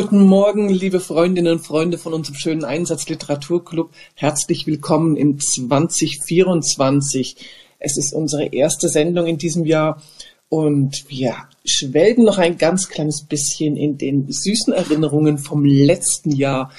Guten Morgen, liebe Freundinnen und Freunde von unserem schönen Einsatz Literaturclub. Herzlich willkommen im 2024. Es ist unsere erste Sendung in diesem Jahr und wir schwelgen noch ein ganz kleines bisschen in den süßen Erinnerungen vom letzten Jahr,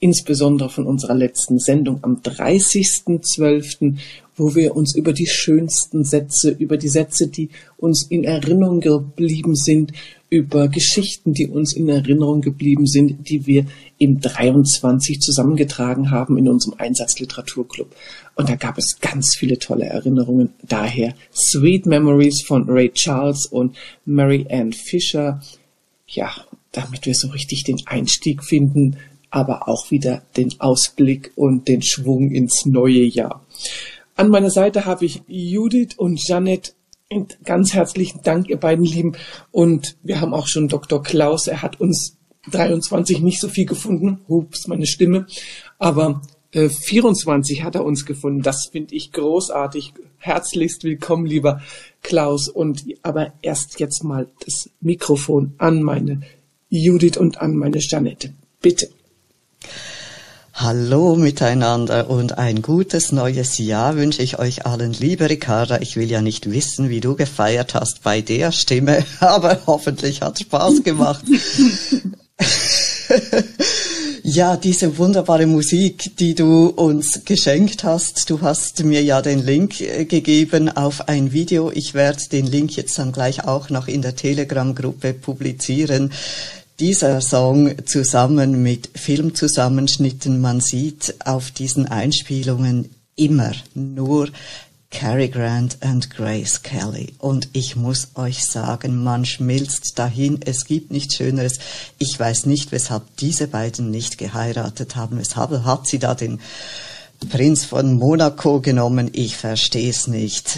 insbesondere von unserer letzten Sendung am 30.12., wo wir uns über die schönsten Sätze, über die Sätze, die uns in Erinnerung geblieben sind, über Geschichten, die uns in Erinnerung geblieben sind, die wir im 23 zusammengetragen haben in unserem Einsatzliteraturclub. Und da gab es ganz viele tolle Erinnerungen. Daher Sweet Memories von Ray Charles und Mary Ann Fisher. Ja, damit wir so richtig den Einstieg finden, aber auch wieder den Ausblick und den Schwung ins neue Jahr. An meiner Seite habe ich Judith und Janet. Und ganz herzlichen Dank, ihr beiden Lieben. Und wir haben auch schon Dr. Klaus. Er hat uns 23 nicht so viel gefunden. Hups, meine Stimme. Aber äh, 24 hat er uns gefunden. Das finde ich großartig. Herzlichst willkommen, lieber Klaus. Und aber erst jetzt mal das Mikrofon an meine Judith und an meine Janette. Bitte. Hallo miteinander und ein gutes neues Jahr wünsche ich euch allen. Liebe Ricarda, ich will ja nicht wissen, wie du gefeiert hast bei der Stimme, aber hoffentlich hat Spaß gemacht. Ja, diese wunderbare Musik, die du uns geschenkt hast. Du hast mir ja den Link äh, gegeben auf ein Video. Ich werde den Link jetzt dann gleich auch noch in der Telegram-Gruppe publizieren. Dieser Song zusammen mit Filmzusammenschnitten, man sieht auf diesen Einspielungen immer nur Cary Grant und Grace Kelly. Und ich muss euch sagen, man schmilzt dahin. Es gibt nichts Schöneres. Ich weiß nicht, weshalb diese beiden nicht geheiratet haben. Weshalb hat sie da den Prinz von Monaco genommen? Ich verstehe es nicht.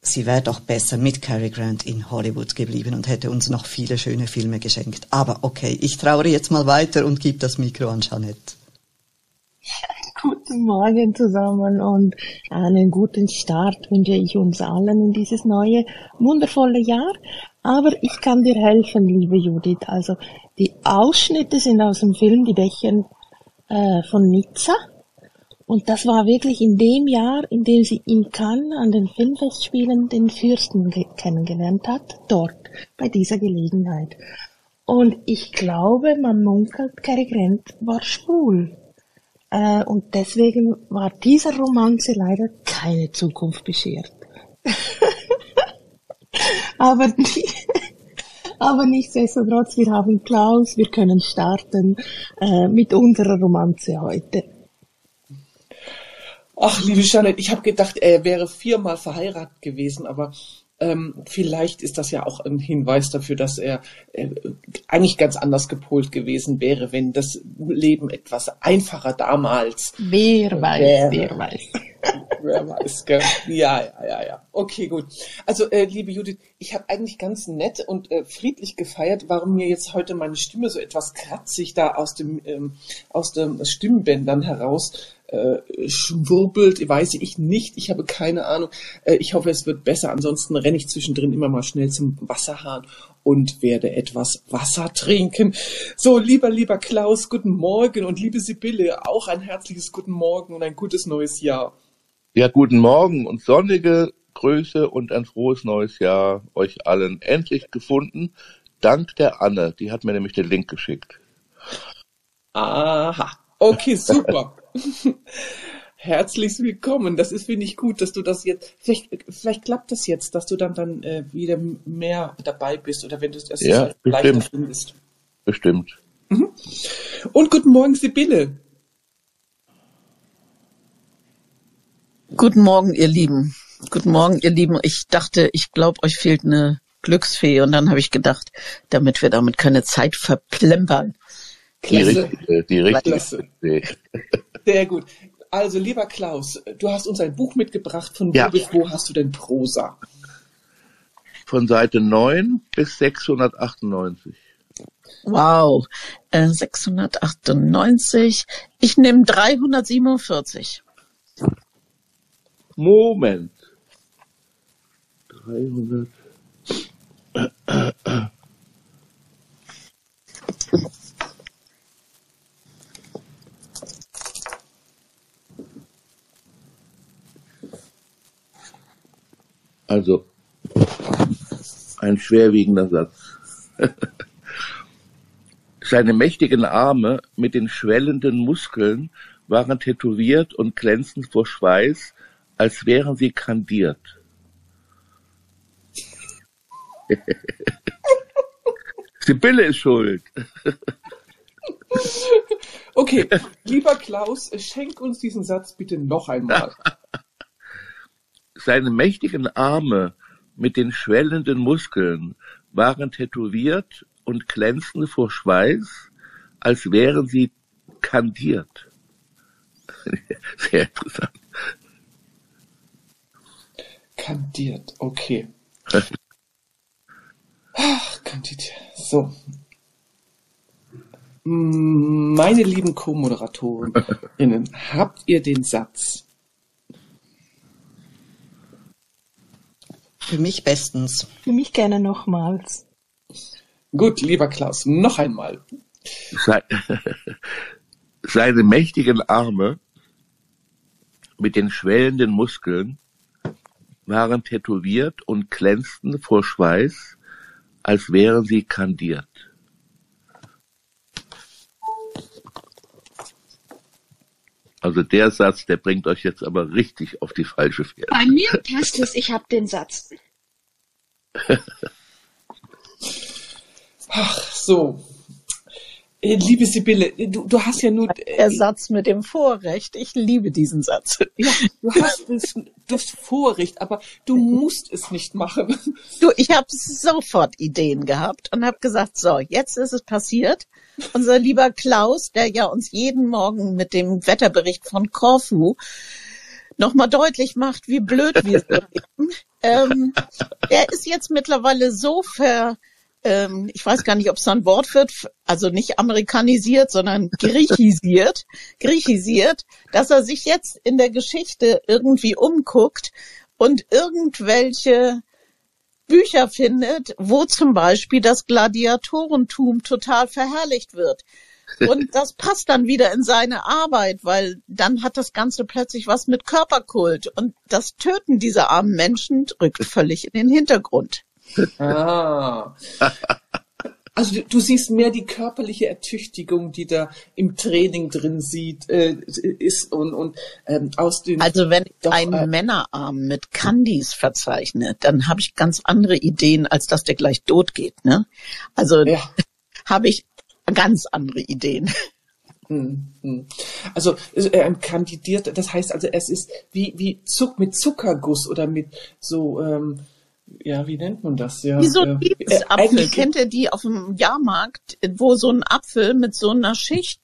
Sie wäre doch besser mit Cary Grant in Hollywood geblieben und hätte uns noch viele schöne Filme geschenkt. Aber okay, ich trauere jetzt mal weiter und gebe das Mikro an Jeanette. Guten Morgen zusammen und einen guten Start wünsche ich uns allen in dieses neue, wundervolle Jahr. Aber ich kann dir helfen, liebe Judith. Also die Ausschnitte sind aus dem Film Die Bächen äh, von Nizza. Und das war wirklich in dem Jahr, in dem sie in Cannes an den Filmfestspielen den Fürsten kennengelernt hat, dort, bei dieser Gelegenheit. Und ich glaube, man munkelt, Cary Grant war schwul. Äh, und deswegen war dieser Romanze leider keine Zukunft beschert. aber, aber nichtsdestotrotz, wir haben Klaus, wir können starten äh, mit unserer Romanze heute. Ach, liebe Janet, ich habe gedacht, er wäre viermal verheiratet gewesen, aber ähm, vielleicht ist das ja auch ein Hinweis dafür, dass er äh, eigentlich ganz anders gepolt gewesen wäre, wenn das Leben etwas einfacher damals. Wer weiß, wäre. wer weiß. Gell? Ja, ja, ja, ja. Okay, gut. Also, äh, liebe Judith, ich habe eigentlich ganz nett und äh, friedlich gefeiert, warum mir jetzt heute meine Stimme so etwas kratzig da aus dem ähm, aus dem Stimmbändern heraus äh, schwurbelt, weiß ich nicht. Ich habe keine Ahnung. Äh, ich hoffe, es wird besser. Ansonsten renne ich zwischendrin immer mal schnell zum Wasserhahn und werde etwas Wasser trinken. So, lieber, lieber Klaus, guten Morgen und liebe Sibylle, auch ein herzliches guten Morgen und ein gutes neues Jahr. Ja, guten Morgen und sonnige Grüße und ein frohes neues Jahr euch allen. Endlich gefunden, dank der Anne. Die hat mir nämlich den Link geschickt. Aha, okay, super. Herzlich willkommen. Das ist, finde ich, gut, dass du das jetzt, vielleicht, vielleicht klappt das jetzt, dass du dann, dann äh, wieder mehr dabei bist oder wenn du es ja, leichter findest. Bestimmt. Mhm. Und guten Morgen, Sibylle. Guten Morgen, ihr Lieben. Guten Morgen, ihr Lieben. Ich dachte, ich glaube, euch fehlt eine Glücksfee und dann habe ich gedacht, damit wir damit keine Zeit verplempern. Die richtige, die richtige. Sehr gut. Also, lieber Klaus, du hast uns ein Buch mitgebracht. Von wo Ja. bis wo hast du denn Prosa? Von Seite 9 bis 698. Wow. Äh, 698. Ich nehme 347. Moment. 300. Also, ein schwerwiegender Satz. Seine mächtigen Arme mit den schwellenden Muskeln waren tätowiert und glänzend vor Schweiß, als wären sie kandiert. Sibylle ist schuld. Okay, lieber Klaus, schenk uns diesen Satz bitte noch einmal. Seine mächtigen Arme mit den schwellenden Muskeln waren tätowiert und glänzten vor Schweiß, als wären sie kandiert. Sehr interessant. Kandiert, okay. Ach, kandiert. So. Meine lieben Co-Moderatorinnen, habt ihr den Satz? Für mich bestens. Für mich gerne nochmals. Gut, lieber Klaus, noch einmal. Se- Seine mächtigen Arme mit den schwellenden Muskeln waren tätowiert und glänzten vor Schweiß, als wären sie kandiert. Also der Satz, der bringt euch jetzt aber richtig auf die falsche Fährte. Bei mir passt es, ich habe den Satz. Ach, so. Äh, Liebe Sibylle, du, du hast ja nur, äh, Der Satz mit dem Vorrecht. Ich liebe diesen Satz. ja, du hast das, das Vorrecht, aber du musst es nicht machen. Du, ich habe sofort Ideen gehabt und habe gesagt, so, jetzt ist es passiert. Unser lieber Klaus, der ja uns jeden Morgen mit dem Wetterbericht von Korfu nochmal deutlich macht, wie blöd wir sind. ähm, der ist jetzt mittlerweile so ver, ähm, ich weiß gar nicht, ob es ein Wort wird, also nicht amerikanisiert, sondern griechisiert, griechisiert, dass er sich jetzt in der Geschichte irgendwie umguckt und irgendwelche Bücher findet, wo zum Beispiel das Gladiatorentum total verherrlicht wird. Und das passt dann wieder in seine Arbeit, weil dann hat das Ganze plötzlich was mit Körperkult. Und das Töten dieser armen Menschen rückt völlig in den Hintergrund. Ah. Also du, du siehst mehr die körperliche Ertüchtigung, die da im Training drin sieht, äh, ist und, und ähm, aus den Also wenn ich Doch, einen äh, Männerarm mit Candies verzeichne, dann habe ich ganz andere Ideen, als dass der gleich tot geht. Ne? Also ja. habe ich ganz andere Ideen. Hm, hm. Also äh, ein kandidiert, das heißt also, es ist wie wie Zuck mit Zuckerguss oder mit so ähm, ja, wie nennt man das? Ja, Wie so äh, ein äh, Lieblingsapfel. eigentlich- Kennt ihr die auf dem Jahrmarkt, wo so ein Apfel mit so einer Schicht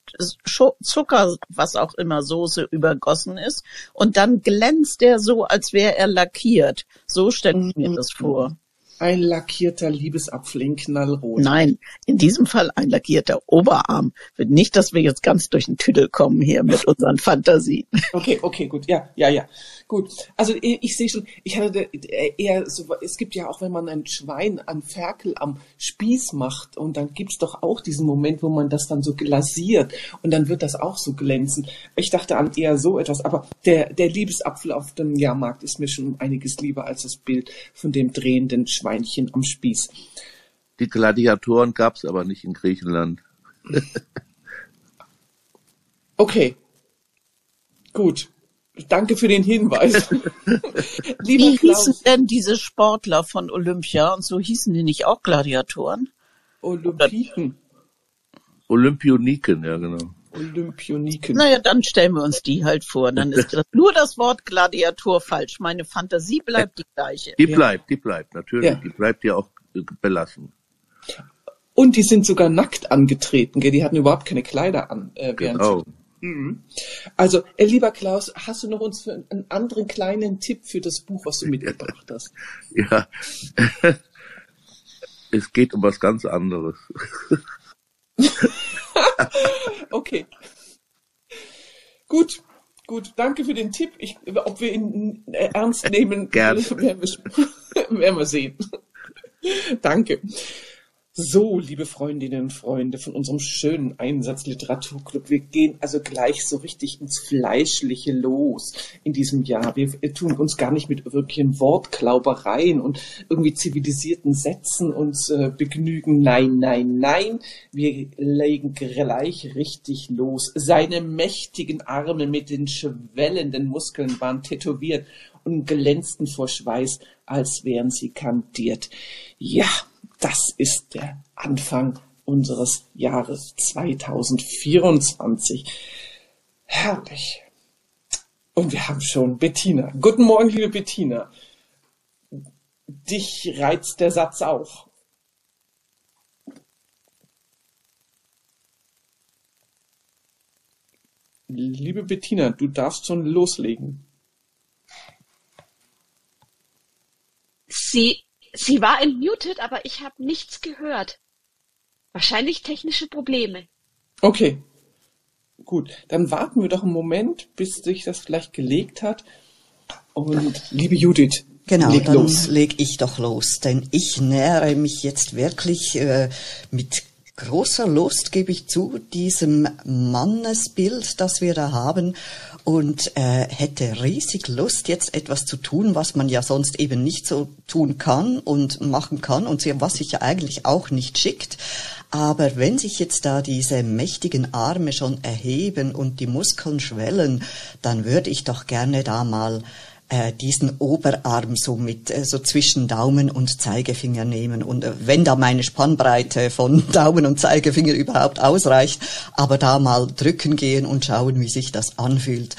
Zucker, was auch immer, Soße übergossen ist und dann glänzt der so, als wäre er lackiert. So stelle ich mir Mhm. das vor. Ein lackierter Liebesapfel in Knallrot. Nein, in diesem Fall ein lackierter Oberarm. Nicht, dass wir jetzt ganz durch den Tüdel kommen hier mit unseren Fantasien. Okay, okay, gut, ja, ja, ja, gut. Also ich, ich sehe schon, ich hatte äh, eher so, es gibt ja auch, wenn man ein Schwein an Ferkel am Spieß macht und dann gibt's doch auch diesen Moment, wo man das dann so glasiert und dann wird das auch so glänzen. Ich dachte an eher so etwas, aber der, der Liebesapfel auf dem Jahrmarkt ist mir schon einiges lieber als das Bild von dem drehenden Schweinchen am Spieß. Die Gladiatoren gab's aber nicht in Griechenland. Okay, gut. Danke für den Hinweis. Lieber Wie hießen Klaus, denn diese Sportler von Olympia und so hießen die nicht auch Gladiatoren? Olympiken, Olympioniken, ja genau. Olympioniken. Naja, dann stellen wir uns die halt vor. Dann ist das nur das Wort Gladiator falsch. Meine Fantasie bleibt die gleiche. Die bleibt, die bleibt, natürlich. Ja. Die bleibt ja auch äh, belassen. Und die sind sogar nackt angetreten, gell? die hatten überhaupt keine Kleider an. Äh, während Genau. sie- Mhm. Also, äh, lieber Klaus, hast du noch uns für einen anderen kleinen Tipp für das Buch, was du mitgebracht hast? Ja. es geht um was ganz anderes. Okay. Gut, gut, danke für den Tipp. Ich, ob wir ihn ernst nehmen, Gern. werden wir, werden wir sehen. Danke. So, liebe Freundinnen und Freunde von unserem schönen Einsatz Literaturclub, wir gehen also gleich so richtig ins Fleischliche los in diesem Jahr. Wir tun uns gar nicht mit wirklichen Wortklaubereien und irgendwie zivilisierten Sätzen uns äh, begnügen. Nein, nein, nein. Wir legen gleich richtig los. Seine mächtigen Arme mit den schwellenden Muskeln waren tätowiert und glänzten vor Schweiß, als wären sie kandiert. Ja, das ist der Anfang unseres Jahres 2024. Herrlich. Und wir haben schon Bettina. Guten Morgen, liebe Bettina. Dich reizt der Satz auch. Liebe Bettina, du darfst schon loslegen. Sie, sie war entmutet, aber ich habe nichts gehört. Wahrscheinlich technische Probleme. Okay. Gut, dann warten wir doch einen Moment, bis sich das vielleicht gelegt hat. Und liebe Judith, Genau, leg dann los. leg ich doch los, denn ich nähere mich jetzt wirklich äh, mit großer Lust, gebe ich zu, diesem Mannesbild, das wir da haben und äh, hätte riesig Lust, jetzt etwas zu tun, was man ja sonst eben nicht so tun kann und machen kann und was sich ja eigentlich auch nicht schickt. Aber wenn sich jetzt da diese mächtigen Arme schon erheben und die Muskeln schwellen, dann würde ich doch gerne da mal äh, diesen Oberarm so mit äh, so zwischen Daumen und Zeigefinger nehmen und äh, wenn da meine Spannbreite von Daumen und Zeigefinger überhaupt ausreicht, aber da mal drücken gehen und schauen, wie sich das anfühlt.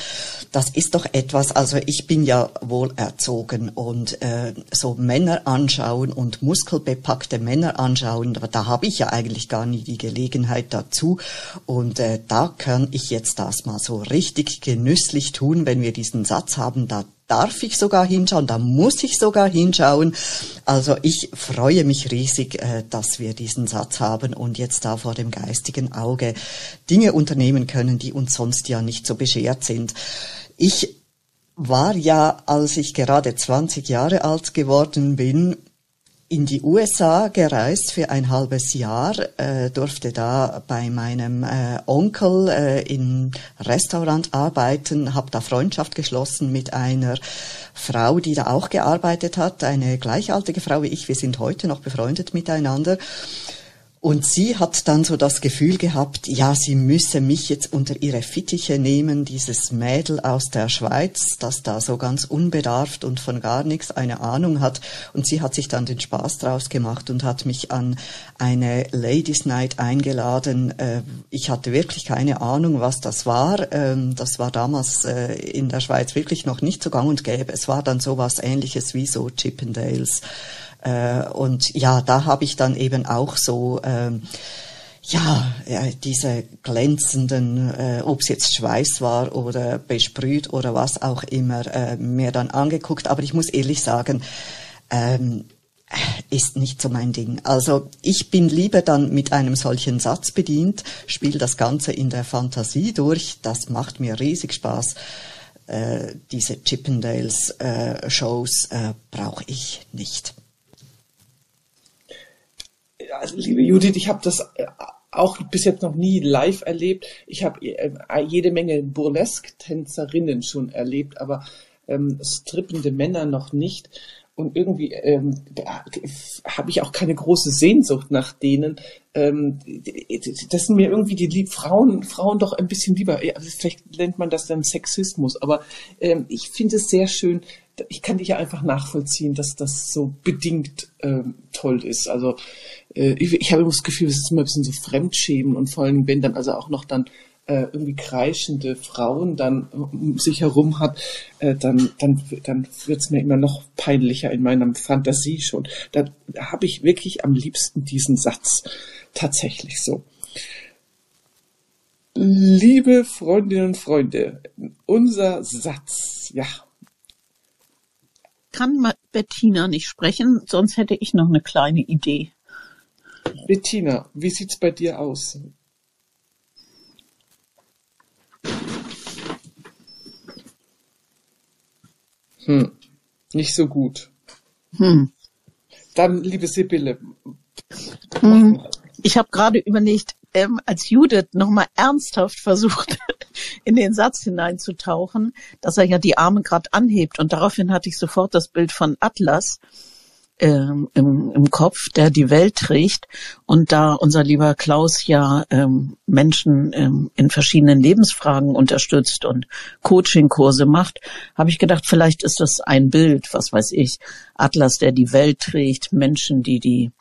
Das ist doch etwas, also ich bin ja wohl erzogen und äh, so Männer anschauen und muskelbepackte Männer anschauen, da, habe ich ja eigentlich gar nie die Gelegenheit dazu und äh, da kann ich jetzt das mal so richtig genüsslich tun, wenn wir diesen Satz haben, da darf ich sogar hinschauen, da muss ich sogar hinschauen. Also ich freue mich riesig, äh, dass wir diesen Satz haben und jetzt da vor dem geistigen Auge Dinge unternehmen können, die uns sonst ja nicht so beschert sind. Ich war ja, als ich gerade 20 Jahre alt geworden bin, in die USA gereist für ein halbes Jahr, äh, durfte da bei meinem äh, Onkel äh, im Restaurant arbeiten, habe da Freundschaft geschlossen mit einer Frau, die da auch gearbeitet hat, eine gleichaltige Frau wie ich. Wir sind heute noch befreundet miteinander. Und sie hat dann so das Gefühl gehabt, ja, sie müsse mich jetzt unter ihre Fittiche nehmen, dieses Mädel aus der Schweiz, das da so ganz unbedarft und von gar nichts eine Ahnung hat. Und sie hat sich dann den Spaß draus gemacht und hat mich an eine Ladies Night eingeladen. Äh, ich hatte wirklich keine Ahnung, was das war. Ähm, das war damals äh, in der Schweiz wirklich noch nicht so gang und gäbe. Es war dann sowas ähnliches wie so Chippendales. Äh, und ja, da habe ich dann eben auch so ähm, ja, diese glänzenden, äh, ob es jetzt Schweiß war oder besprüht oder was auch immer, äh, mir dann angeguckt. Aber ich muss ehrlich sagen, ähm, ist nicht so mein Ding. Also ich bin lieber dann mit einem solchen Satz bedient, spiele das Ganze in der Fantasie durch. Das macht mir riesig Spaß. Äh, diese Chippendales-Shows äh, brauche ich nicht also, liebe Judith, ich habe das äh, auch bis jetzt noch nie live erlebt. Ich habe äh, jede Menge Burlesque-Tänzerinnen schon erlebt, aber ähm, strippende Männer noch nicht. Und irgendwie ähm, habe ich auch keine große Sehnsucht nach denen. Ähm, das sind mir irgendwie die Lieb Frauen, Frauen doch ein bisschen lieber. Ja, vielleicht nennt man das dann Sexismus, aber ähm, ich finde es sehr schön, ich kann dich ja einfach nachvollziehen, dass das so bedingt ähm, toll ist. Also äh, ich, ich habe immer das Gefühl, es ist immer ein bisschen so Fremdschämen und vor allem, wenn dann also auch noch dann äh, irgendwie kreischende Frauen dann um sich herum hat, äh, dann, dann, dann wird's mir immer noch peinlicher in meiner Fantasie schon. Da, habe ich wirklich am liebsten diesen Satz. Tatsächlich so. Liebe Freundinnen und Freunde, unser Satz, ja, kann Bettina nicht sprechen, sonst hätte ich noch eine kleine Idee. Bettina, wie sieht's bei dir aus? Hm, nicht so gut. Hm. Dann, liebe Sibylle. Hm. Ich habe gerade überlegt, ähm, als Judith nochmal ernsthaft versucht, in den Satz hineinzutauchen, dass er ja die Arme gerade anhebt. Und daraufhin hatte ich sofort das Bild von Atlas ähm, im, im Kopf, der die Welt trägt. Und da unser lieber Klaus ja ähm, Menschen ähm, in verschiedenen Lebensfragen unterstützt und Coachingkurse macht, habe ich gedacht, vielleicht ist das ein Bild, was weiß ich, Atlas, der die Welt trägt, Menschen, die die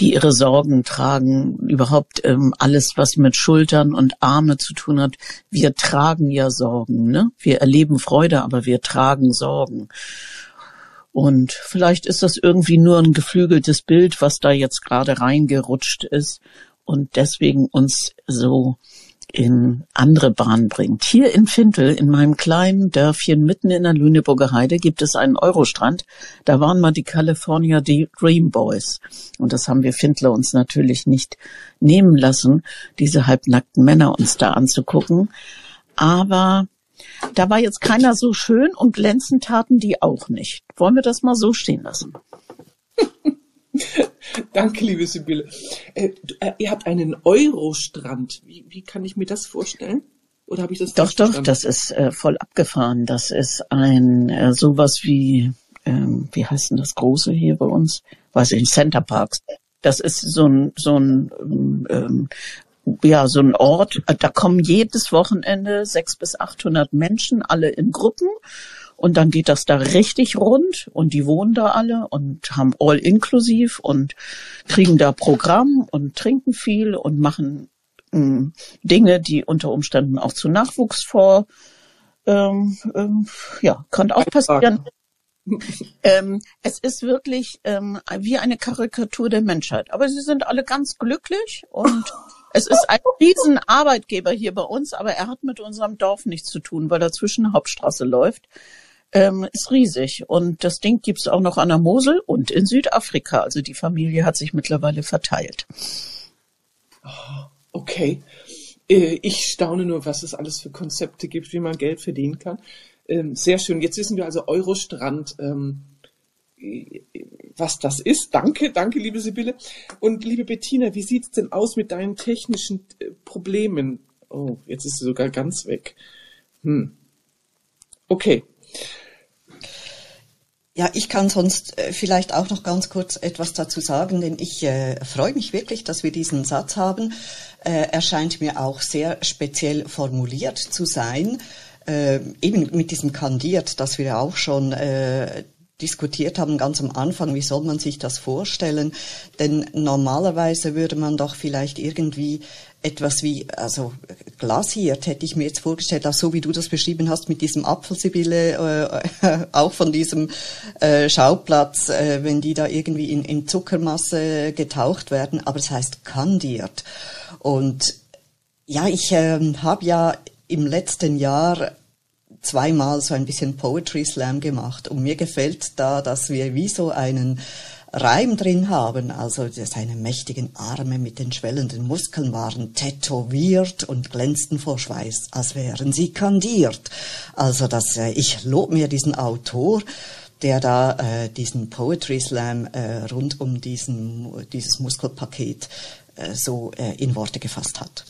die ihre Sorgen tragen, überhaupt ähm, alles, was mit Schultern und Arme zu tun hat. Wir tragen ja Sorgen, ne? Wir erleben Freude, aber wir tragen Sorgen. Und vielleicht ist das irgendwie nur ein geflügeltes Bild, was da jetzt gerade reingerutscht ist und deswegen uns so in andere Bahnen bringt. Hier in Fintel, in meinem kleinen Dörfchen mitten in der Lüneburger Heide, gibt es einen Eurostrand. Da waren mal die California Dream Boys. Und das haben wir Findler uns natürlich nicht nehmen lassen, diese halbnackten Männer uns da anzugucken. Aber da war jetzt keiner so schön und glänzend taten die auch nicht. Wollen wir das mal so stehen lassen? Danke, liebe Sibylle. Äh, äh, ihr habt einen Eurostrand. Wie, wie kann ich mir das vorstellen? Oder habe ich das Doch, doch, das ist äh, voll abgefahren. Das ist ein äh, sowas wie, ähm, wie heißt denn das große hier bei uns? Weiß ich nicht, Center Parks. Das ist so ein, so ein ähm, ja, so ein Ort, da kommen jedes Wochenende sechs bis achthundert Menschen, alle in Gruppen Und dann geht das da richtig rund und die wohnen da alle und haben all inklusiv und kriegen da Programm und trinken viel und machen ähm, Dinge, die unter Umständen auch zu Nachwuchs vor, ähm, ähm, ja, kann auch passieren. ähm, es ist wirklich ähm, wie eine Karikatur der Menschheit. Aber sie sind alle ganz glücklich und es ist ein riesen Arbeitgeber hier bei uns, aber er hat mit unserem Dorf nichts zu tun, weil dazwischen Hauptstraße läuft. Ähm, ist riesig. Und das Ding gibt's auch noch an der Mosel und in Südafrika. Also die Familie hat sich mittlerweile verteilt. Okay. Äh, Ich staune nur, was es alles für Konzepte gibt, wie man Geld verdienen kann. Ähm, Sehr schön. Jetzt wissen wir also Eurostrand, ähm, äh, was das ist. Danke, danke, liebe Sibylle. Und liebe Bettina, wie sieht's denn aus mit deinen technischen äh, Problemen? Oh, jetzt ist sie sogar ganz weg. Hm. Okay. Ja, ich kann sonst äh, vielleicht auch noch ganz kurz etwas dazu sagen, denn ich äh, freue mich wirklich, dass wir diesen Satz haben. Äh, er scheint mir auch sehr speziell formuliert zu sein. Äh, eben mit diesem kandiert, das wir auch schon äh, diskutiert haben ganz am Anfang, wie soll man sich das vorstellen? Denn normalerweise würde man doch vielleicht irgendwie etwas wie, also glasiert hätte ich mir jetzt vorgestellt, auch so wie du das beschrieben hast mit diesem Apfelsibylle, äh, auch von diesem äh, Schauplatz, äh, wenn die da irgendwie in, in Zuckermasse getaucht werden, aber es heißt kandiert. Und ja, ich ähm, habe ja im letzten Jahr zweimal so ein bisschen Poetry Slam gemacht und mir gefällt da, dass wir wie so einen Reim drin haben, also seine mächtigen Arme mit den schwellenden Muskeln waren tätowiert und glänzten vor Schweiß, als wären sie kandiert. Also das, äh, ich lob mir diesen Autor, der da äh, diesen Poetry Slam äh, rund um diesen, dieses Muskelpaket äh, so äh, in Worte gefasst hat.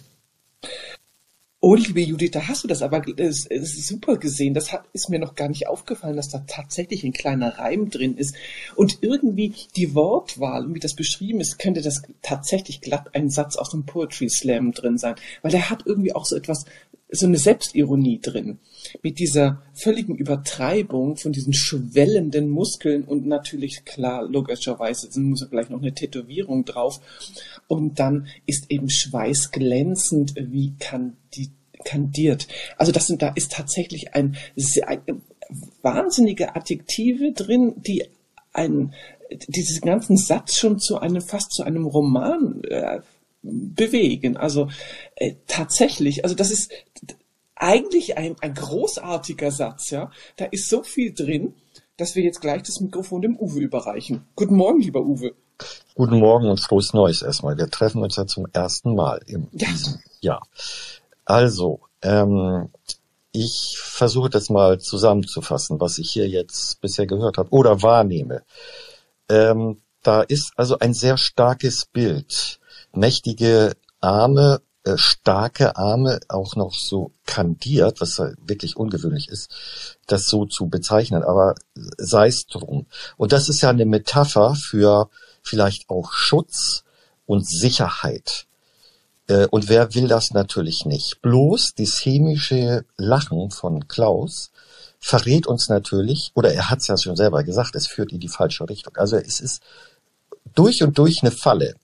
Oh, liebe Judith, da hast du das aber äh, s- äh, super gesehen. Das hat, ist mir noch gar nicht aufgefallen, dass da tatsächlich ein kleiner Reim drin ist. Und irgendwie die Wortwahl, wie das beschrieben ist, könnte das tatsächlich glatt ein Satz aus dem Poetry Slam drin sein. Weil der hat irgendwie auch so etwas, so eine Selbstironie drin. Mit dieser völligen Übertreibung von diesen schwellenden Muskeln und natürlich, klar, logischerweise muss ja gleich noch eine Tätowierung drauf. Und dann ist eben Schweiß glänzend wie kandi kandiert. Also das sind, da ist tatsächlich ein, ein wahnsinnige Adjektive drin, die einen, diesen ganzen Satz schon zu einem, fast zu einem Roman äh, bewegen. Also äh, tatsächlich, also das ist eigentlich ein, ein großartiger Satz, ja. Da ist so viel drin, dass wir jetzt gleich das Mikrofon dem Uwe überreichen. Guten Morgen, lieber Uwe. Guten Morgen und frohes Neues erstmal. Wir treffen uns ja zum ersten Mal in Ja. diesem Jahr. Also, ähm, ich versuche das mal zusammenzufassen, was ich hier jetzt bisher gehört habe oder wahrnehme. Ähm, da ist also ein sehr starkes Bild. Mächtige Arme, äh, starke Arme, auch noch so kandiert, was ja wirklich ungewöhnlich ist, das so zu bezeichnen, aber sei es drum. Und das ist ja eine Metapher für vielleicht auch Schutz und Sicherheit. Äh, Und wer will das natürlich nicht? Bloß das chemische Lachen von Klaus verrät uns natürlich, oder er hat es ja schon selber gesagt, es führt in die falsche Richtung. Also es ist durch und durch eine Falle.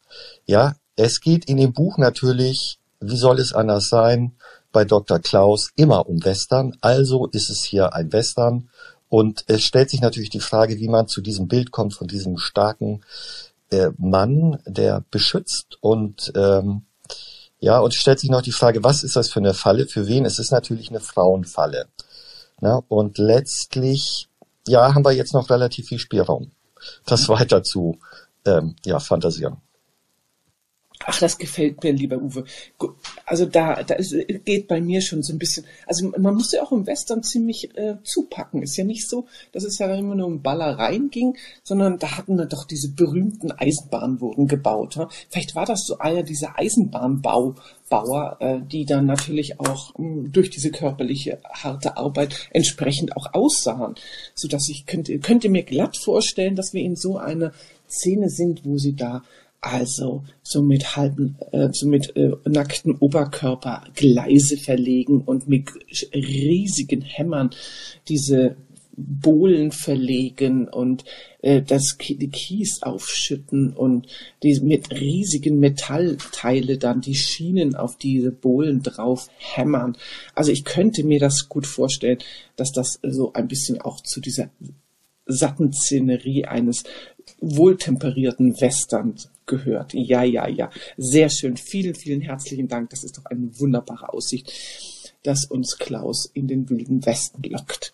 Ja, es geht in dem Buch natürlich, wie soll es anders sein, bei Dr. Klaus immer um Western. Also ist es hier ein Western. Und es stellt sich natürlich die Frage, wie man zu diesem Bild kommt von diesem starken äh, Mann, der beschützt und ähm, ja, und stellt sich noch die Frage, was ist das für eine Falle? Für wen? Es ist natürlich eine Frauenfalle. Na, und letztlich, ja, haben wir jetzt noch relativ viel Spielraum, das weiter zu ähm, ja, fantasieren. Ach, das gefällt mir, lieber Uwe. Also da, da ist, geht bei mir schon so ein bisschen. Also man muss ja auch im Western ziemlich äh, zupacken. Ist ja nicht so, dass es ja immer nur um Ballereien ging, sondern da hatten wir doch diese berühmten Eisenbahnen wurden gebaut. Ja? Vielleicht war das so einer dieser Eisenbahnbauer, äh, die dann natürlich auch mh, durch diese körperliche harte Arbeit entsprechend auch aussahen, so dass ich könnte könnte mir glatt vorstellen, dass wir in so einer Szene sind, wo sie da also so mit halben, äh, so mit äh, nackten Oberkörper Gleise verlegen und mit riesigen Hämmern diese Bohlen verlegen und äh, das die Kies aufschütten und die mit riesigen Metallteile dann die Schienen auf diese Bohlen drauf hämmern. Also ich könnte mir das gut vorstellen, dass das so ein bisschen auch zu dieser satten Szenerie eines wohltemperierten Westerns gehört. Ja, ja, ja. Sehr schön. Vielen, vielen herzlichen Dank. Das ist doch eine wunderbare Aussicht, dass uns Klaus in den wilden Westen lockt.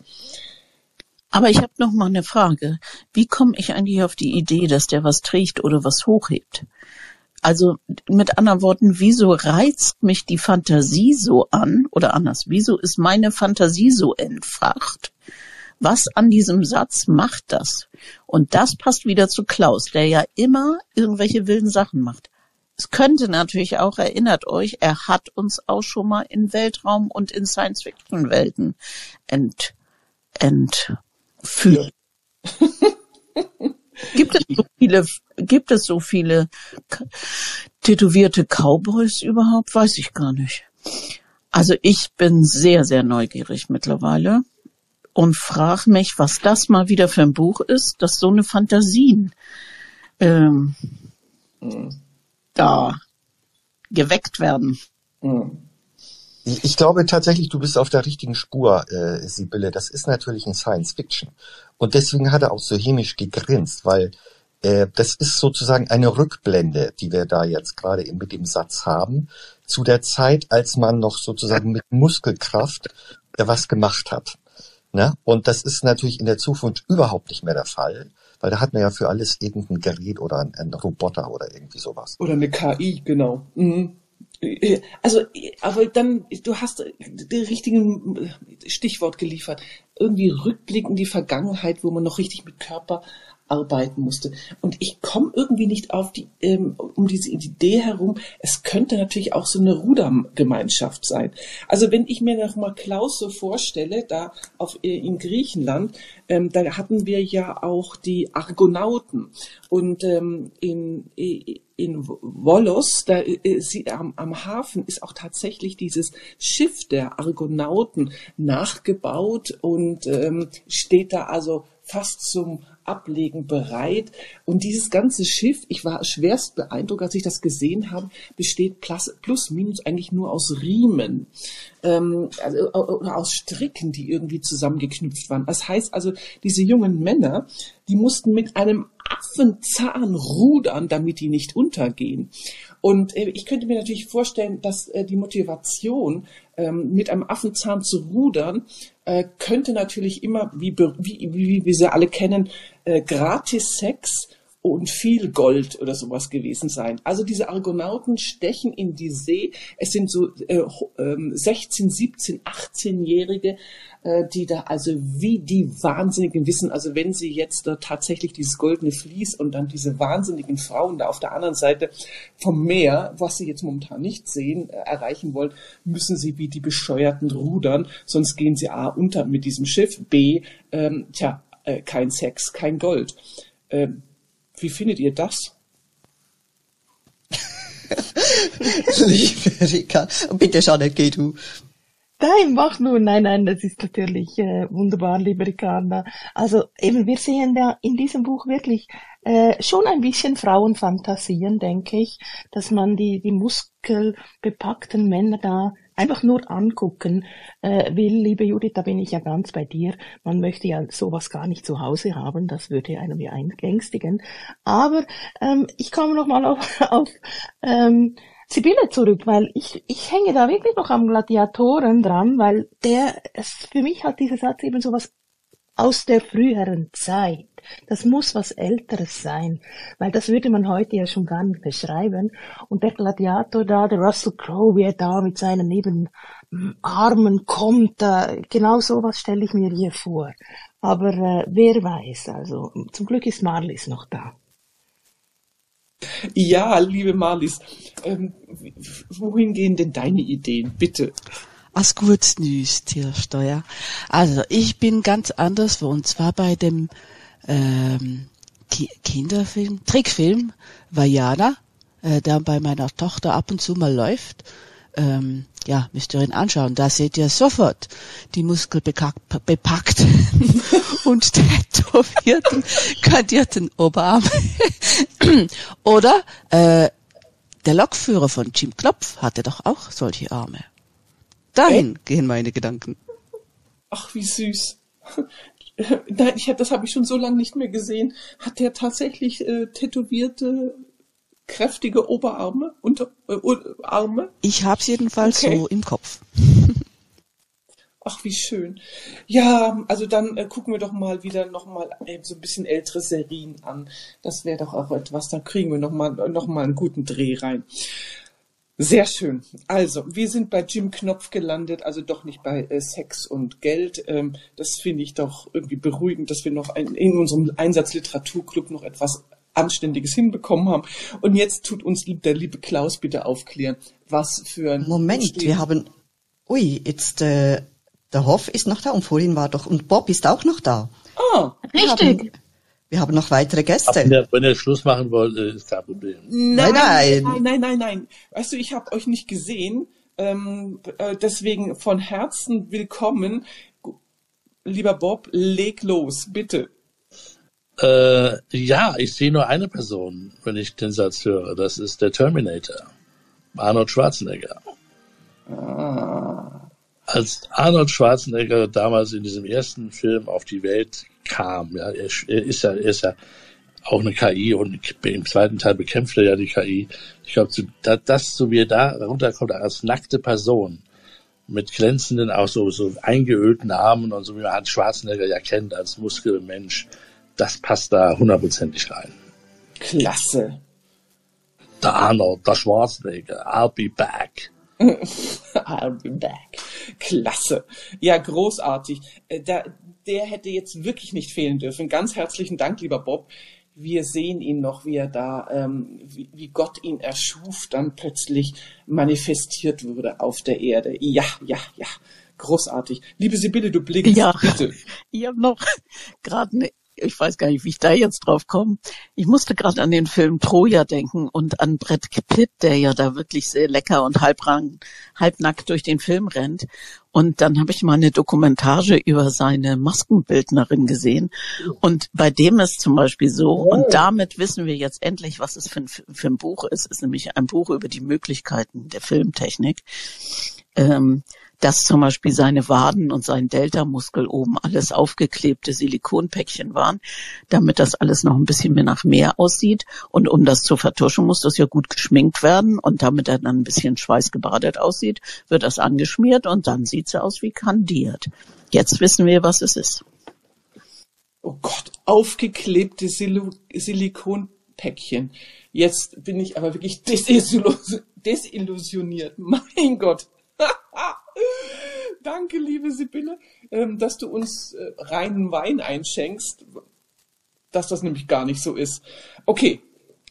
Aber ich habe noch mal eine Frage. Wie komme ich eigentlich auf die Idee, dass der was trägt oder was hochhebt? Also mit anderen Worten, wieso reizt mich die Fantasie so an? Oder anders, wieso ist meine Fantasie so entfacht? Was an diesem Satz macht das? Und das passt wieder zu Klaus, der ja immer irgendwelche wilden Sachen macht. Es könnte natürlich auch, erinnert euch, er hat uns auch schon mal in Weltraum und in Science-Fiction-Welten ent, entführt. Gibt es so viele, gibt es so viele tätowierte Cowboys überhaupt? Weiß ich gar nicht. Also ich bin sehr, sehr neugierig mittlerweile und frage mich, was das mal wieder für ein Buch ist, dass so eine Fantasien ähm, da geweckt werden. Ich, ich glaube tatsächlich, du bist auf der richtigen Spur, äh, Sibylle. Das ist natürlich ein Science Fiction. Und deswegen hat er auch so hämisch gegrinst, weil äh, das ist sozusagen eine Rückblende, die wir da jetzt gerade eben mit dem Satz haben, zu der Zeit, als man noch sozusagen mit Muskelkraft äh, was gemacht hat. Ne? Und das ist natürlich in der Zukunft überhaupt nicht mehr der Fall, weil da hat man ja für alles irgendein Gerät oder ein, ein Roboter oder irgendwie sowas. Oder eine KI, genau. Mhm. Äh, Also, aber dann, du hast den richtigen äh, Stichwort geliefert. Irgendwie Rückblick in die Vergangenheit, wo man noch richtig mit Körper arbeiten musste. Und ich komme irgendwie nicht auf die, ähm, um diese Idee herum, es könnte natürlich auch so eine Rudergemeinschaft sein. Also wenn ich mir noch mal Klaus so vorstelle, da auf, äh, in Griechenland, ähm, da hatten wir ja auch die Argonauten. Und ähm, in, in Volos, da äh, sie, am, am Hafen ist auch tatsächlich dieses Schiff der Argonauten nachgebaut und ähm, steht da also fast zum Ablegen bereit. Und dieses ganze Schiff, ich war schwerst beeindruckt, als ich das gesehen habe, besteht plus, plus minus eigentlich nur aus Riemen. Ähm, also, oder aus Stricken, die irgendwie zusammengeknüpft waren. Das heißt also, diese jungen Männer, die mussten mit einem Affenzahn rudern, damit die nicht untergehen. Und äh, ich könnte mir natürlich vorstellen, dass äh, die Motivation, ähm, mit einem Affenzahn zu rudern, äh, könnte natürlich immer, wie, wie, wie wir sie alle kennen, äh, Gratis-Sex und viel Gold oder sowas gewesen sein. Also diese Argonauten stechen in die See. Es sind so äh, ho- ähm, 16, 17, 18-Jährige, äh, die da also wie die Wahnsinnigen wissen, also wenn sie jetzt da tatsächlich dieses goldene Vlies und dann diese wahnsinnigen Frauen da auf der anderen Seite vom Meer, was sie jetzt momentan nicht sehen, äh, erreichen wollen, müssen sie wie die Bescheuerten rudern, sonst gehen sie A unter mit diesem Schiff, B, ähm, tja, äh, kein Sex, kein Gold. Ähm, wie findet ihr das? Liebe Rika, bitte Jeanette, geh du. Nein, mach nur. Nein, nein, das ist natürlich äh, wunderbar, liebe Ricarda. Also eben, wir sehen da in diesem Buch wirklich äh, schon ein bisschen Frauenfantasien, denke ich, dass man die, die muskelbepackten Männer da einfach nur angucken äh, will. Liebe Judith, da bin ich ja ganz bei dir. Man möchte ja sowas gar nicht zu Hause haben, das würde einem ja ängstigen. Aber ähm, ich komme nochmal auf, auf ähm, Sibylle zurück, weil ich, ich hänge da wirklich noch am Gladiatoren dran, weil der, es, für mich hat dieser Satz eben sowas aus der früheren Zeit. Das muss was Älteres sein, weil das würde man heute ja schon gar nicht beschreiben. Und der Gladiator da, der Russell Crowe, wie er da mit seinen eben Armen kommt, da, genau sowas stelle ich mir hier vor. Aber äh, wer weiß, also zum Glück ist Marlies noch da. Ja, liebe Marlies, ähm, wohin gehen denn deine Ideen? Bitte. Als gut News, Tiersteuer. Also, ich bin ganz anders, und zwar bei dem ähm, Ki Kinderfilm, Trickfilm Vajana, äh, der bei meiner Tochter ab und zu mal läuft. Ähm, ja, müsst ihr ihn anschauen. Da seht ihr sofort die muskelbepackten und tätowierten, kandierten Oberarme. Oder äh, der Lokführer von Jim Knopf hatte doch auch solche Arme. Dahin gehen meine Gedanken. Ach, wie süß. Nein, ich hab, das habe ich schon so lange nicht mehr gesehen. Hat der tatsächlich äh, tätowierte, kräftige Oberarme, Unter, äh, Arme? Ich hab's jedenfalls Okay. so im Kopf. Ach, wie schön. Ja, also dann äh, gucken wir doch mal wieder noch mal äh, so ein bisschen ältere Serien an. Das wäre doch auch etwas. Dann kriegen wir noch mal noch mal einen guten Dreh rein. Sehr schön. Also, wir sind bei Jim Knopf gelandet, also doch nicht bei äh, Sex und Geld. Ähm, das finde ich doch irgendwie beruhigend, dass wir noch ein, in unserem Einsatzliteraturclub noch etwas Anständiges hinbekommen haben. Und jetzt tut uns lieb- der liebe Klaus bitte aufklären, was für ein Moment, wir haben, ui, jetzt, äh, der Hoff ist noch da und vorhin war doch, und Bob ist auch noch da. Ah, Wir haben, wir haben noch weitere Gäste. wenn ihr, wenn ihr Schluss machen wollt, äh, ist kein Problem. Nein, nein. nein, nein, nein, nein. Weißt du, ich habe euch nicht gesehen. Ähm, äh, deswegen von Herzen willkommen. Lieber Bob, leg los, bitte. Äh, ja, ich sehe nur eine Person, wenn ich den Satz höre. Das ist der Terminator. Arnold Schwarzenegger. Als Arnold Schwarzenegger damals in diesem ersten Film auf die Welt kam, ja, er, er ist ja, er ist ja auch eine KI und im zweiten Teil bekämpft er ja die KI. Ich glaube, das, so wie er da runterkommt, als nackte Person, mit glänzenden, auch so, so eingeölten Armen und so wie man Arnold Schwarzenegger ja kennt als Muskelmensch, das passt da hundertprozentig rein. Klasse. Der Arnold, der Schwarzenegger, I'll be back. I'll be back. Klasse. Ja, großartig. Äh, Da, der hätte jetzt wirklich nicht fehlen dürfen. Ganz herzlichen Dank, lieber Bob. Wir sehen ihn noch, wie er da, ähm, wie, wie Gott ihn erschuf, dann plötzlich manifestiert wurde auf der Erde. Ja, ja, ja. Großartig. Liebe Sibylle, du blickst, Ja. bitte. Ich habe noch gerade eine, ich weiß gar nicht, wie ich da jetzt drauf komme. Ich musste gerade an den Film Troja denken und an Brett Pitt, der ja da wirklich sehr lecker und halbrang, halbnackt durch den Film rennt. Und dann habe ich mal eine Dokumentage über seine Maskenbildnerin gesehen. Und bei dem ist zum Beispiel so, und damit wissen wir jetzt endlich, was es für ein, für ein Buch ist. Es ist nämlich ein Buch über die Möglichkeiten der Filmtechnik ähm, dass zum Beispiel seine Waden und sein Delta-Muskel oben alles aufgeklebte Silikonpäckchen waren, damit das alles noch ein bisschen mehr nach mehr aussieht. Und um das zu vertuschen, muss das ja gut geschminkt werden. Und damit er dann ein bisschen schweißgebadet aussieht, wird das angeschmiert und dann sieht's aus wie kandiert. Jetzt wissen wir, was es ist. Oh Gott, aufgeklebte Silu- Silikonpäckchen. Jetzt bin ich aber wirklich desillu- desillusioniert. Mein Gott. Danke, liebe Sibylle, ähm, dass du uns äh, reinen Wein einschenkst, dass das nämlich gar nicht so ist. Okay,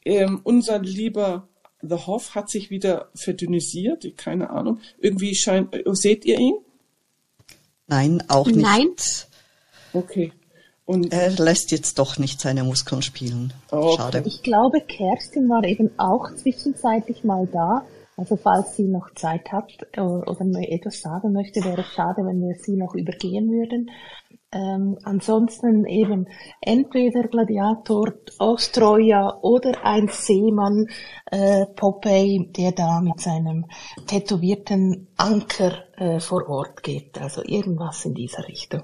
ähm, unser lieber The Hoff hat sich wieder verdünnisiert, keine Ahnung. Irgendwie scheint, äh, seht ihr ihn? Nein, auch nicht. Nein. Okay. Und Er lässt jetzt doch nicht seine Muskeln spielen. Okay. Schade. Ich glaube, Kerstin war eben auch zwischenzeitlich mal da. Also falls sie noch Zeit hat äh, oder mir etwas sagen möchte, wäre es schade, wenn wir sie noch übergehen würden. Ähm, ansonsten eben entweder Gladiator aus oder ein Seemann äh, Popeye, der da mit seinem tätowierten Anker äh, vor Ort geht. Also irgendwas in dieser Richtung.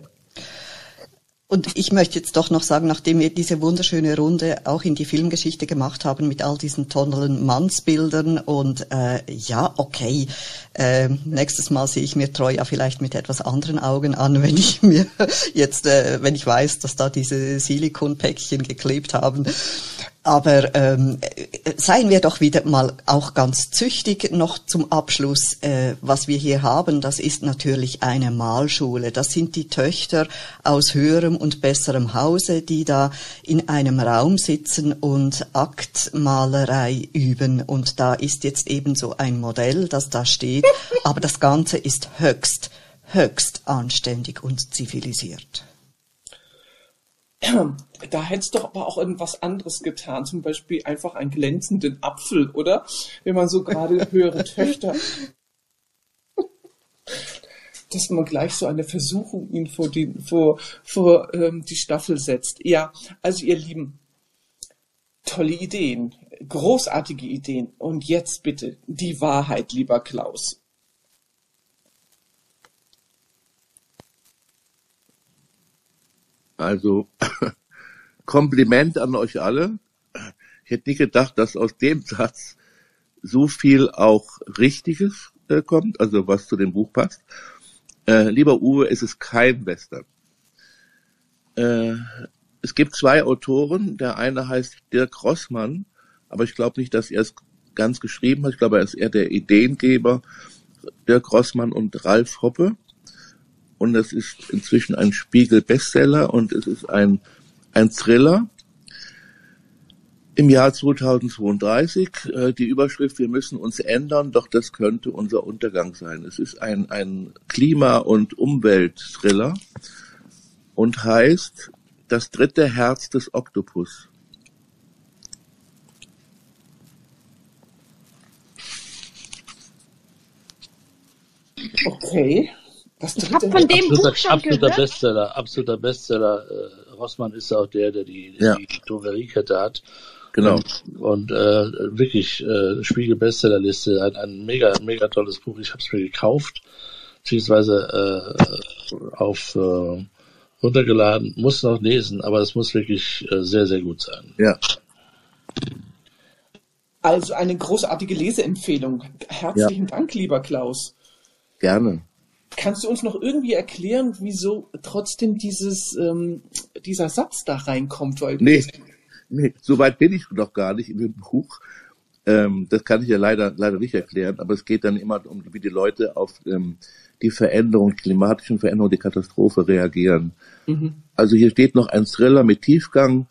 Und ich möchte jetzt doch noch sagen, nachdem wir diese wunderschöne Runde auch in die Filmgeschichte gemacht haben mit all diesen tollen Mannsbildern und äh, ja, okay, äh, nächstes Mal sehe ich mir Troja vielleicht mit etwas anderen Augen an, wenn ich mir jetzt, äh, wenn ich weiß, dass da diese Silikonpäckchen geklebt haben. Aber ähm, äh, seien wir doch wieder mal auch ganz züchtig noch zum Abschluss. Äh, was wir hier haben, das ist natürlich eine Malschule. Das sind die Töchter aus höherem und besserem Hause, die da in einem Raum sitzen und Aktmalerei üben. Und da ist jetzt eben so ein Modell, das da steht. Aber das Ganze ist höchst, höchst anständig und zivilisiert. Da hättest du doch aber auch irgendwas anderes getan, zum Beispiel einfach einen glänzenden Apfel, oder? Wenn man so gerade höhere Töchter. dass man gleich so eine Versuchung ihn vor die, vor, vor ähm, die Staffel setzt. Ja, also ihr Lieben, tolle Ideen, großartige Ideen. Und jetzt bitte die Wahrheit, lieber Klaus. Also Kompliment an euch alle. Ich hätte nicht gedacht, dass aus dem Satz so viel auch Richtiges äh, kommt, also was zu dem Buch passt. Äh, lieber Uwe, es ist kein Western. Äh, es gibt zwei Autoren. Der eine heißt Dirk Rossmann, aber ich glaube nicht, dass er es ganz geschrieben hat. Ich glaube, er ist eher der Ideengeber. Dirk Rossmann und Ralf Hoppe. Und es ist inzwischen ein Spiegel-Bestseller und es ist ein, ein Thriller im Jahr 2032. Äh, die Überschrift, wir müssen uns ändern, doch das könnte unser Untergang sein. Es ist ein, ein Klima- und Umwelt-Thriller und heißt Das dritte Herz des Oktopus. Okay. Das Ich habe dritte von dem absoluter, Buch schon absoluter gehört. Bestseller, absoluter Bestseller. Äh, Rossmann ist auch der, der die, Ja. die Drogeriekette hat. Genau. Und, und äh, wirklich äh, Spiegel Bestsellerliste, ein, ein mega, mega tolles Buch. Ich habe es mir gekauft, beziehungsweise äh, auf äh, runtergeladen, muss noch lesen, aber es muss wirklich äh, sehr, sehr gut sein. Ja. Also eine großartige Leseempfehlung. Herzlichen Dank, lieber Klaus. Gerne. Kannst du uns noch irgendwie erklären, wieso trotzdem dieses, ähm, dieser Satz da reinkommt? Weil Nee, nee, so weit bin ich noch gar nicht in dem Buch. Ähm, das kann ich ja leider, leider nicht erklären, aber es geht dann immer um, wie die Leute auf ähm, die Veränderung, klimatischen Veränderungen, die Katastrophe reagieren. Mhm. Also hier steht noch ein Thriller mit Tiefgang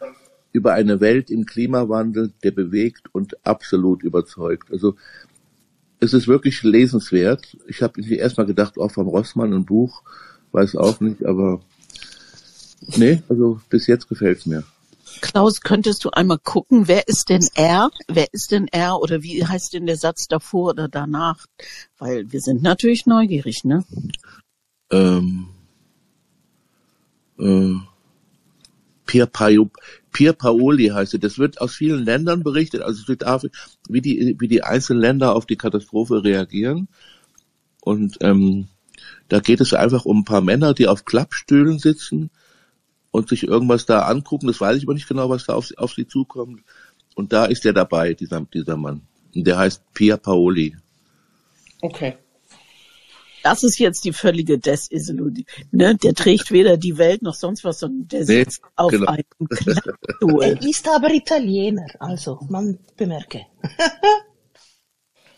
über eine Welt im Klimawandel, der bewegt und absolut überzeugt. Also es ist wirklich lesenswert. Ich habe erstmal gedacht, auch vom Rossmann ein Buch, weiß auch nicht, aber nee, also bis jetzt gefällt's mir. Klaus, könntest du einmal gucken, wer ist denn er? Wer ist denn er oder wie heißt denn der Satz davor oder danach? Weil wir sind natürlich neugierig, ne? ähm, äh, Pier, Paio, Pier Paoli heißt er. Das wird aus vielen Ländern berichtet, also Südafrika, wie die, wie die einzelnen Länder auf die Katastrophe reagieren. Und ähm, da geht es einfach um ein paar Männer, die auf Klappstühlen sitzen und sich irgendwas da angucken. Das weiß ich aber nicht genau, was da auf, auf sie zukommt. Und da ist er dabei, dieser, dieser Mann. Und der heißt Pier Paoli. Okay. Das ist jetzt die völlige Desillusion. Ne? Der trägt weder die Welt noch sonst was, sondern der Nee, sitzt auf genau. einem Klappstuhl. Er ist aber Italiener, also man bemerke.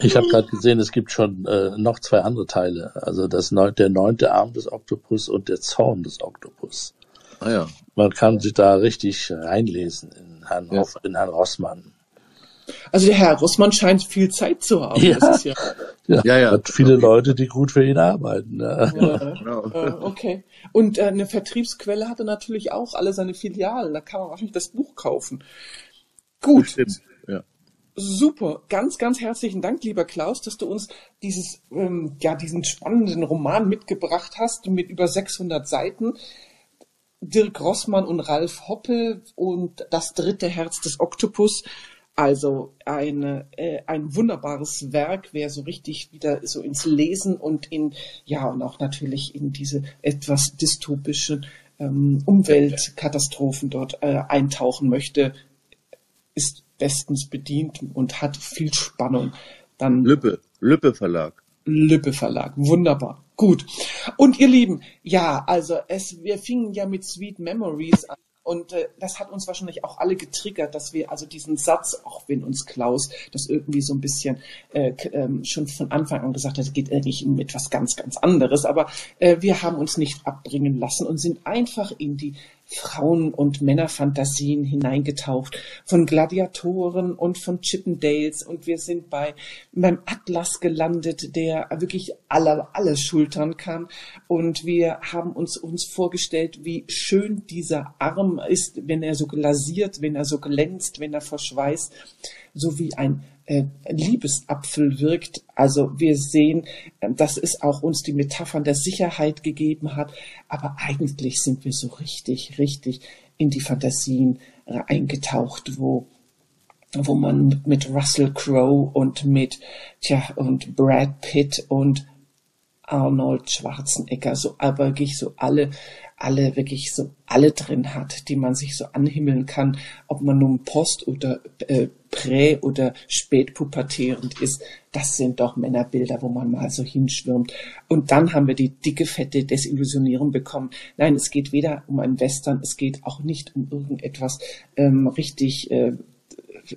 Ich habe gerade gesehen, es gibt schon äh, noch zwei andere Teile. Also das neun, der neunte Arm des Oktopus und der Zorn des Oktopus. Ah ja. Man kann sich da richtig reinlesen in Herrn, Ja. Hoff, in Herrn Rossmann. Also der Herr Rossmann scheint viel Zeit zu haben. Ja. Das ist ja, Ja, Ja, ja. Hat viele Leute, die gut für ihn arbeiten. Ja. ja, Genau. äh, okay. Und äh, eine Vertriebsquelle hat er natürlich auch alle seine Filialen. Da kann man wahrscheinlich das Buch kaufen. Gut. Ja. Super, ganz, ganz herzlichen Dank, lieber Klaus, dass du uns dieses, ähm, ja, diesen spannenden Roman mitgebracht hast mit über 600 Seiten. Dirk Rossmann und Ralf Hoppe und das dritte Herz des Oktopus. Also eine, äh, ein wunderbares Werk, wer so richtig wieder so ins Lesen und in, ja, und auch natürlich in diese etwas dystopischen ähm, Umweltkatastrophen dort äh, eintauchen möchte, ist bestens bedient und hat viel Spannung. Dann Lübbe, Lübbe Verlag. Lübbe Verlag. Wunderbar. Gut. Und ihr Lieben, ja, also es, wir fingen ja mit Sweet Memories an. Und äh, das hat uns wahrscheinlich auch alle getriggert, dass wir also diesen Satz, auch wenn uns Klaus das irgendwie so ein bisschen äh, ähm, schon von Anfang an gesagt hat, es geht eigentlich um etwas ganz, ganz anderes. Aber äh, wir haben uns nicht abbringen lassen und sind einfach in die Frauen- und Männerfantasien hineingetaucht, von Gladiatoren und von Chippendales. Und wir sind bei beim Atlas gelandet, der wirklich alle alles schultern kann und wir haben uns uns vorgestellt, wie schön dieser Arm ist, wenn er so glasiert, wenn er so glänzt, wenn er verschweißt, so wie ein äh, Liebesapfel wirkt. Also wir sehen, äh, dass es auch uns die Metaphern der Sicherheit gegeben hat, aber eigentlich sind wir so richtig, richtig in die Fantasien eingetaucht, wo wo man mit Russell Crowe und mit tja und Brad Pitt und Arnold Schwarzenegger so wirklich so alle alle wirklich so alle drin hat, die man sich so anhimmeln kann, ob man nun post oder äh, prä oder spätpubertierend ist. Das sind doch Männerbilder, wo man mal so hinschwirmt. Und dann haben wir die dicke, fette Desillusionierung bekommen. Nein, es geht weder um ein Western, es geht auch nicht um irgendetwas ähm, richtig äh,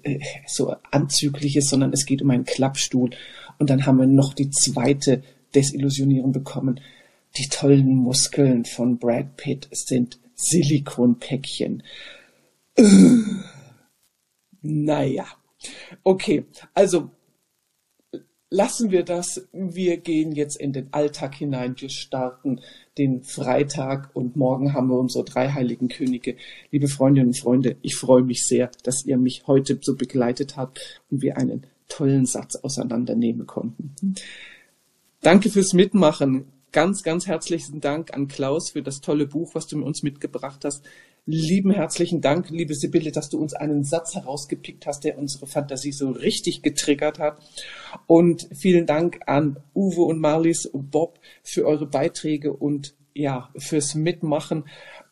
äh, so anzügliches, sondern es geht um einen Klappstuhl. Und dann haben wir noch die zweite Desillusionierung bekommen. Die tollen Muskeln von Brad Pitt sind Silikonpäckchen. Äh, naja. Okay, also lassen wir das. Wir gehen jetzt in den Alltag hinein. Wir starten den Freitag und morgen haben wir unsere drei heiligen Könige. Liebe Freundinnen und Freunde, ich freue mich sehr, dass ihr mich heute so begleitet habt und wir einen tollen Satz auseinandernehmen konnten. Danke fürs Mitmachen. Ganz, ganz herzlichen Dank an Klaus für das tolle Buch, was du uns mitgebracht hast. Lieben herzlichen Dank, liebe Sibylle, dass du uns einen Satz herausgepickt hast, der unsere Fantasie so richtig getriggert hat. Und vielen Dank an Uwe und Marlies und Bob für eure Beiträge und ja, fürs Mitmachen.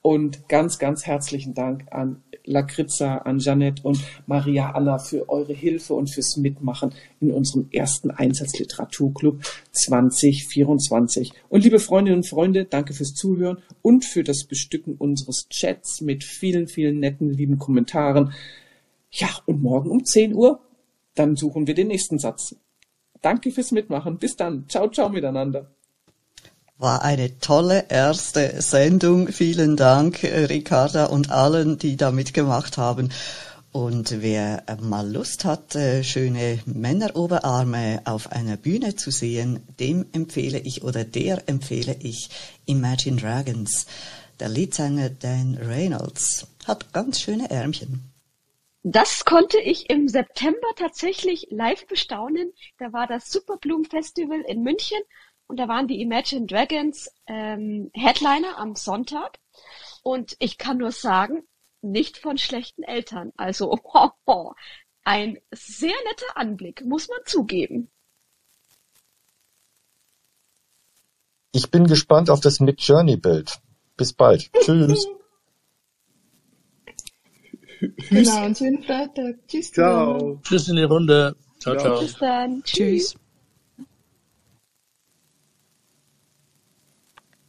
Und ganz, ganz herzlichen Dank an Lakritza, an Janette und Maria Anna für eure Hilfe und fürs Mitmachen in unserem ersten Einsatzliteraturclub 2024. Und liebe Freundinnen und Freunde, danke fürs Zuhören und für das Bestücken unseres Chats mit vielen, vielen netten, lieben Kommentaren. Ja, und morgen um 10 Uhr, dann suchen wir den nächsten Satz. Danke fürs Mitmachen. Bis dann. Ciao, ciao miteinander. War eine tolle erste Sendung. Vielen Dank, äh, Ricarda und allen, die da mitgemacht haben. Und wer mal Lust hat, äh, schöne Männeroberarme auf einer Bühne zu sehen, dem empfehle ich oder der empfehle ich Imagine Dragons. Der Leadsänger Dan Reynolds hat ganz schöne Ärmchen. Das konnte ich im September tatsächlich live bestaunen. Da war das Superbloom Festival in München und da waren die Imagine Dragons ähm, Headliner am Sonntag. Und ich kann nur sagen, nicht von schlechten Eltern. Also ho, ho, ein sehr netter Anblick, muss man zugeben. Ich bin gespannt auf das Mid Journey Bild. Bis bald. Tschüss. Genau, einen schönen Freitag. Tschüss. zusammen. Tschüss in die Runde. Ciao, ciao. Bis dann. Tschüss.